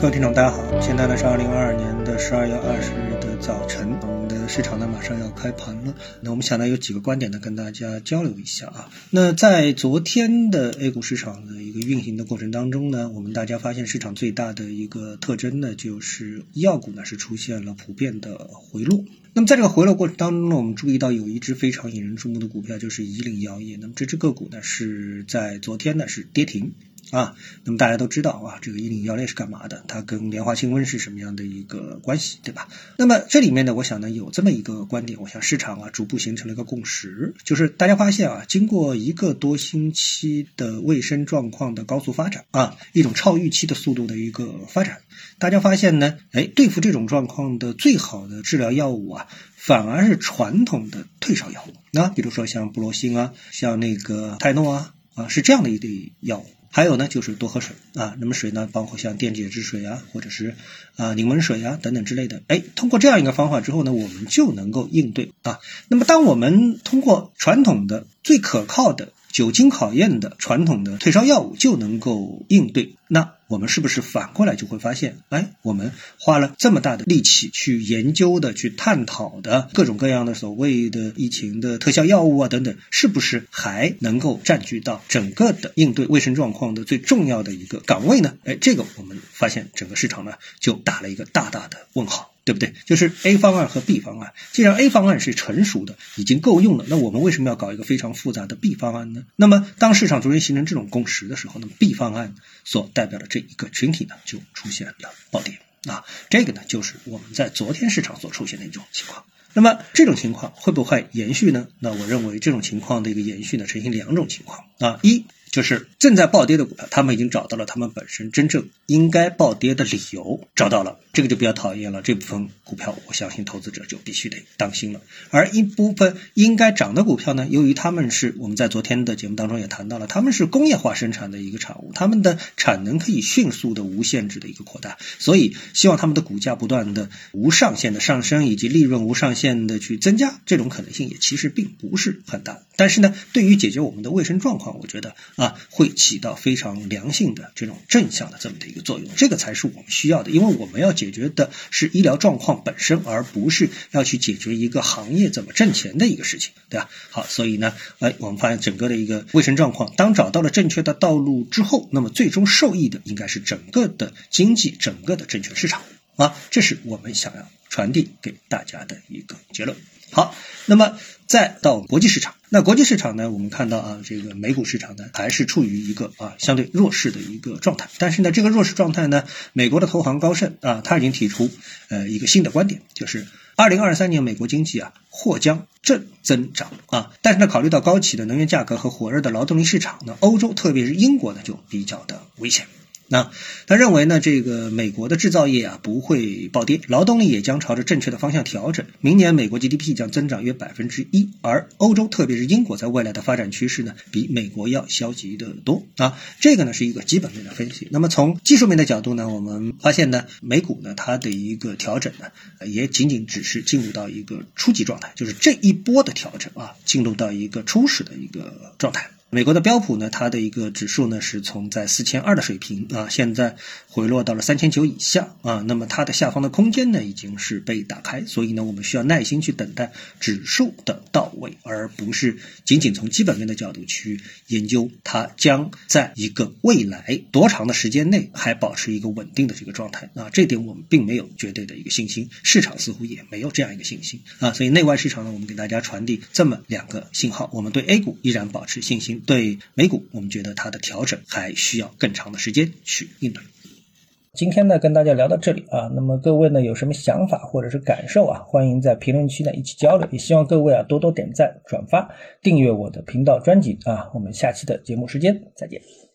各位听众，大家好，现在呢是二零二二年的十二月二十日的早晨，我们的市场呢马上要开盘了。那我们想呢有几个观点呢跟大家交流一下啊。那在昨天的 A 股市场的一个运行的过程当中呢，我们大家发现市场最大的一个特征呢，就是医药股呢是出现了普遍的回落。那么在这个回落过程当中呢，我们注意到有一只非常引人注目的股票，就是以岭药业。那么这只个股呢是在昨天呢是跌停。啊，那么大家都知道啊，这个伊岭药类是干嘛的？它跟莲花清瘟是什么样的一个关系，对吧？那么这里面呢，我想呢有这么一个观点，我想市场啊逐步形成了一个共识，就是大家发现啊，经过一个多星期的卫生状况的高速发展啊，一种超预期的速度的一个发展，大家发现呢，哎，对付这种状况的最好的治疗药物啊，反而是传统的退烧药物，那比如说像布洛辛啊，像那个泰诺啊，啊是这样的一类药物。还有呢，就是多喝水啊。那么水呢，包括像电解质水啊，或者是啊柠檬水啊等等之类的。哎，通过这样一个方法之后呢，我们就能够应对啊。那么，当我们通过传统的最可靠的。酒精考验的传统的退烧药物就能够应对，那我们是不是反过来就会发现，哎，我们花了这么大的力气去研究的、去探讨的各种各样的所谓的疫情的特效药物啊等等，是不是还能够占据到整个的应对卫生状况的最重要的一个岗位呢？哎，这个我们发现整个市场呢就打了一个大大的问号。对不对？就是 A 方案和 B 方案。既然 A 方案是成熟的，已经够用了，那我们为什么要搞一个非常复杂的 B 方案呢？那么，当市场逐渐形成这种共识的时候，那么 B 方案所代表的这一个群体呢，就出现了暴跌啊。这个呢，就是我们在昨天市场所出现的一种情况。那么，这种情况会不会延续呢？那我认为这种情况的一个延续呢，呈现两种情况啊。一就是正在暴跌的股票，他们已经找到了他们本身真正应该暴跌的理由，找到了，这个就比较讨厌了。这部分股票，我相信投资者就必须得当心了。而一部分应该涨的股票呢，由于他们是我们在昨天的节目当中也谈到了，他们是工业化生产的一个产物，他们的产能可以迅速的无限制的一个扩大，所以希望他们的股价不断的无上限的上升，以及利润无上限的去增加，这种可能性也其实并不是很大。但是呢，对于解决我们的卫生状况，我觉得。啊，会起到非常良性的这种正向的这么的一个作用，这个才是我们需要的，因为我们要解决的是医疗状况本身，而不是要去解决一个行业怎么挣钱的一个事情，对吧？好，所以呢，哎，我们发现整个的一个卫生状况，当找到了正确的道路之后，那么最终受益的应该是整个的经济，整个的证券市场啊，这是我们想要传递给大家的一个结论。好，那么再到国际市场，那国际市场呢？我们看到啊，这个美股市场呢还是处于一个啊相对弱势的一个状态。但是呢，这个弱势状态呢，美国的投行高盛啊，他已经提出呃一个新的观点，就是二零二三年美国经济啊或将正增长啊。但是呢，考虑到高企的能源价格和火热的劳动力市场呢，欧洲特别是英国呢就比较的危险。那他认为呢，这个美国的制造业啊不会暴跌，劳动力也将朝着正确的方向调整。明年美国 GDP 将增长约百分之一，而欧洲特别是英国在未来的发展趋势呢，比美国要消极的多啊。这个呢是一个基本面的分析。那么从技术面的角度呢，我们发现呢，美股呢它的一个调整呢，也仅仅只是进入到一个初级状态，就是这一波的调整啊，进入到一个初始的一个状态。美国的标普呢，它的一个指数呢是从在四千二的水平啊，现在回落到了三千九以下啊，那么它的下方的空间呢已经是被打开，所以呢我们需要耐心去等待指数的到位，而不是仅仅从基本面的角度去研究它将在一个未来多长的时间内还保持一个稳定的这个状态啊，这点我们并没有绝对的一个信心，市场似乎也没有这样一个信心啊，所以内外市场呢，我们给大家传递这么两个信号，我们对 A 股依然保持信心。对美股，我们觉得它的调整还需要更长的时间去应对。今天呢，跟大家聊到这里啊，那么各位呢有什么想法或者是感受啊，欢迎在评论区呢一起交流。也希望各位啊多多点赞、转发、订阅我的频道专辑啊。我们下期的节目时间再见。